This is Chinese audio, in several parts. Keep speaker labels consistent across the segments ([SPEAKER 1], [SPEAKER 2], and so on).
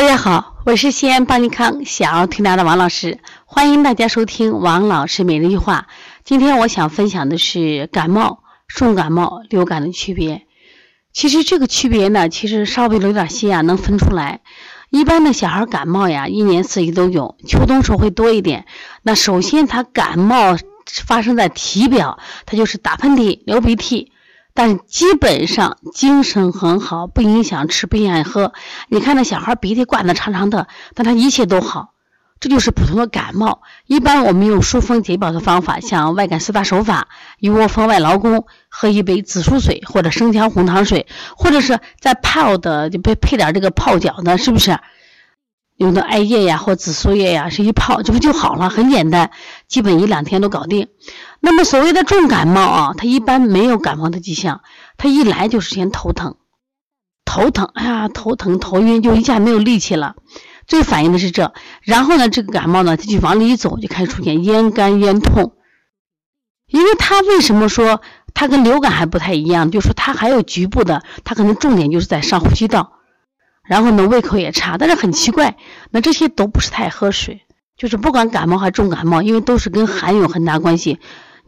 [SPEAKER 1] 大家好，我是西安邦尼康小儿推拿的王老师，欢迎大家收听王老师每日一话。今天我想分享的是感冒、重感冒、流感的区别。其实这个区别呢，其实稍微有点心啊，能分出来。一般的小孩感冒呀，一年四季都有，秋冬时候会多一点。那首先他感冒发生在体表，他就是打喷嚏、流鼻涕。但基本上精神很好，不影响吃，不影响喝。你看那小孩鼻涕挂的长长的，但他一切都好，这就是普通的感冒。一般我们用疏风解表的方法，像外感四大手法：一窝蜂外劳宫，喝一杯紫苏水或者生姜红糖水，或者是再泡的就配配点这个泡脚的，是不是？用的艾叶呀或紫苏叶呀，是一泡，这不就好了？很简单，基本一两天都搞定。那么所谓的重感冒啊，它一般没有感冒的迹象，它一来就是先头疼，头疼，哎呀，头疼头晕，就一下没有力气了。最反映的是这，然后呢，这个感冒呢，它就往里一走，就开始出现咽干咽痛。因为它为什么说它跟流感还不太一样？就是说它还有局部的，它可能重点就是在上呼吸道。然后呢，胃口也差，但是很奇怪，那这些都不是太喝水，就是不管感冒还是重感冒，因为都是跟寒有很大关系。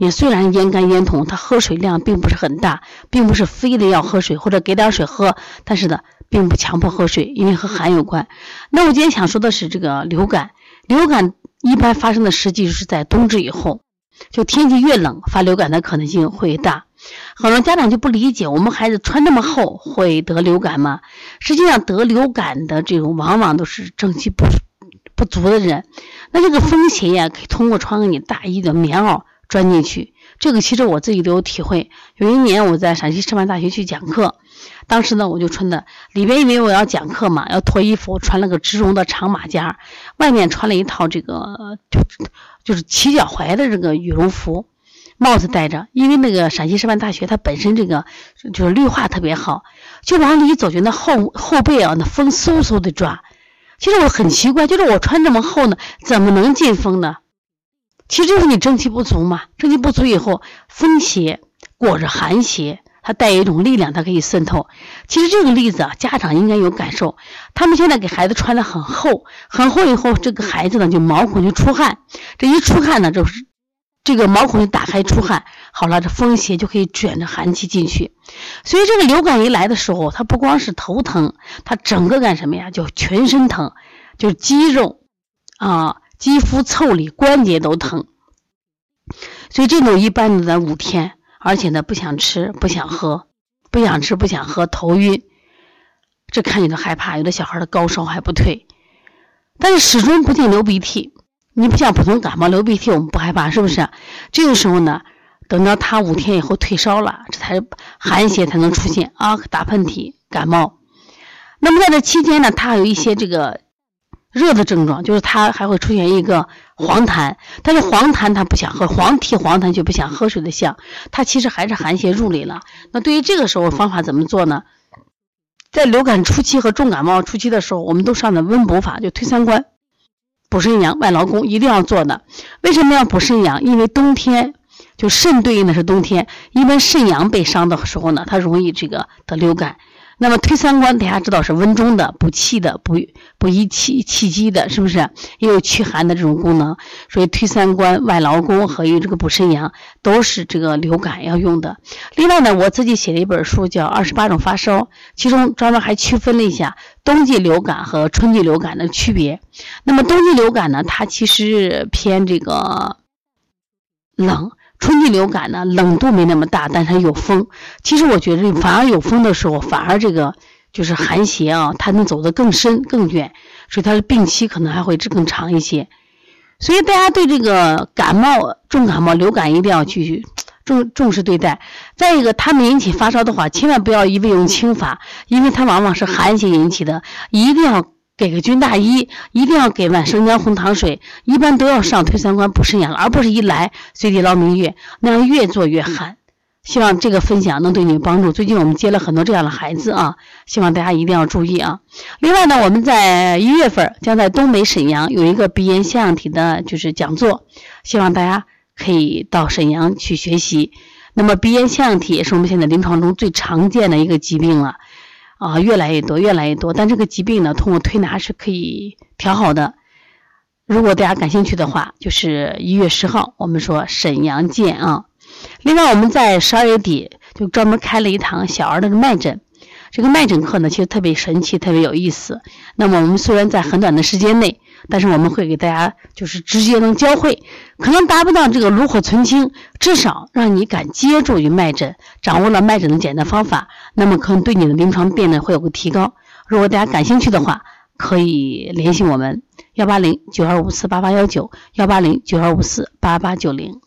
[SPEAKER 1] 你虽然咽干咽痛，他喝水量并不是很大，并不是非得要喝水或者给点水喝，但是呢，并不强迫喝水，因为和寒有关。那我今天想说的是这个流感，流感一般发生的时机就是在冬至以后，就天气越冷，发流感的可能性会大。很多家长就不理解，我们孩子穿那么厚会得流感吗？实际上得流感的这种往往都是正气不不足的人。那这个风邪呀，可以通过穿个你大衣的棉袄钻进去。这个其实我自己都有体会。有一年我在陕西师范大学去讲课，当时呢我就穿的里边因为我要讲课嘛，要脱衣服，穿了个植绒的长马甲，外面穿了一套这个就就是齐脚踝的这个羽绒服。帽子戴着，因为那个陕西师范大学它本身这个就是绿化特别好，就往里走，就那后后背啊，那风嗖嗖的抓。其实我很奇怪，就是我穿这么厚呢，怎么能进风呢？其实就是你正气不足嘛。正气不足以后，风邪裹着寒邪，它带一种力量，它可以渗透。其实这个例子啊，家长应该有感受。他们现在给孩子穿的很厚，很厚以后，这个孩子呢就毛孔就出汗，这一出汗呢就是。这个毛孔就打开出汗，好了，这风邪就可以卷着寒气进去。所以这个流感一来的时候，它不光是头疼，它整个干什么呀？就全身疼，就肌肉啊、肌肤腠理、关节都疼。所以这种一般的在五天，而且呢不想吃、不想喝、不想吃、不想喝，头晕，这看你都害怕。有的小孩的高烧还不退，但是始终不见流鼻涕。你不像普通感冒流鼻涕，我们不害怕，是不是？这个时候呢，等到他五天以后退烧了，这才寒邪才能出现啊，打喷嚏、感冒。那么在这期间呢，他有一些这个热的症状，就是他还会出现一个黄痰，但是黄痰他不想喝，黄涕黄痰就不想喝水的象，他其实还是寒邪入里了。那对于这个时候方法怎么做呢？在流感初期和重感冒初期的时候，我们都上的温补法，就推三关。补肾阳、外劳宫一定要做的。为什么要补肾阳？因为冬天就肾对应的是冬天，因为肾阳被伤的时候呢，它容易这个得流感。那么推三关，大家知道是温中的、补气的、补补益气气机的，是不是？也有驱寒的这种功能。所以推三关、外劳宫和与这个补肾阳都是这个流感要用的。另外呢，我自己写了一本书叫《二十八种发烧》，其中专门还区分了一下冬季流感和春季流感的区别。那么冬季流感呢，它其实偏这个冷。春季流感呢，冷度没那么大，但是它有风。其实我觉得，反而有风的时候，反而这个就是寒邪啊，它能走得更深更远，所以它的病期可能还会更长一些。所以大家对这个感冒、重感冒、流感一定要去重重视对待。再一个，他们引起发烧的话，千万不要一味用清法，因为它往往是寒邪引起的，一定要。给个军大衣，一定要给碗生姜红糖水，一般都要上推三关补肾阳，而不是一来随地捞明月，那样越做越寒。希望这个分享能对你有帮助。最近我们接了很多这样的孩子啊，希望大家一定要注意啊。另外呢，我们在一月份将在东北沈阳有一个鼻炎腺样体的就是讲座，希望大家可以到沈阳去学习。那么鼻炎腺样体也是我们现在临床中最常见的一个疾病了。啊啊越来越多，越来越多。但这个疾病呢，通过推拿是可以调好的。如果大家感兴趣的话，就是一月十号，我们说沈阳见啊。另外，我们在十二月底就专门开了一堂小儿的脉诊。这个脉诊课呢，其实特别神奇，特别有意思。那么我们虽然在很短的时间内，但是我们会给大家就是直接能教会，可能达不到这个炉火纯青，至少让你敢接触于脉诊，掌握了脉诊的简单方法，那么可能对你的临床辨认会有个提高。如果大家感兴趣的话，可以联系我们幺八零九二五四八八幺九幺八零九二五四八八九零。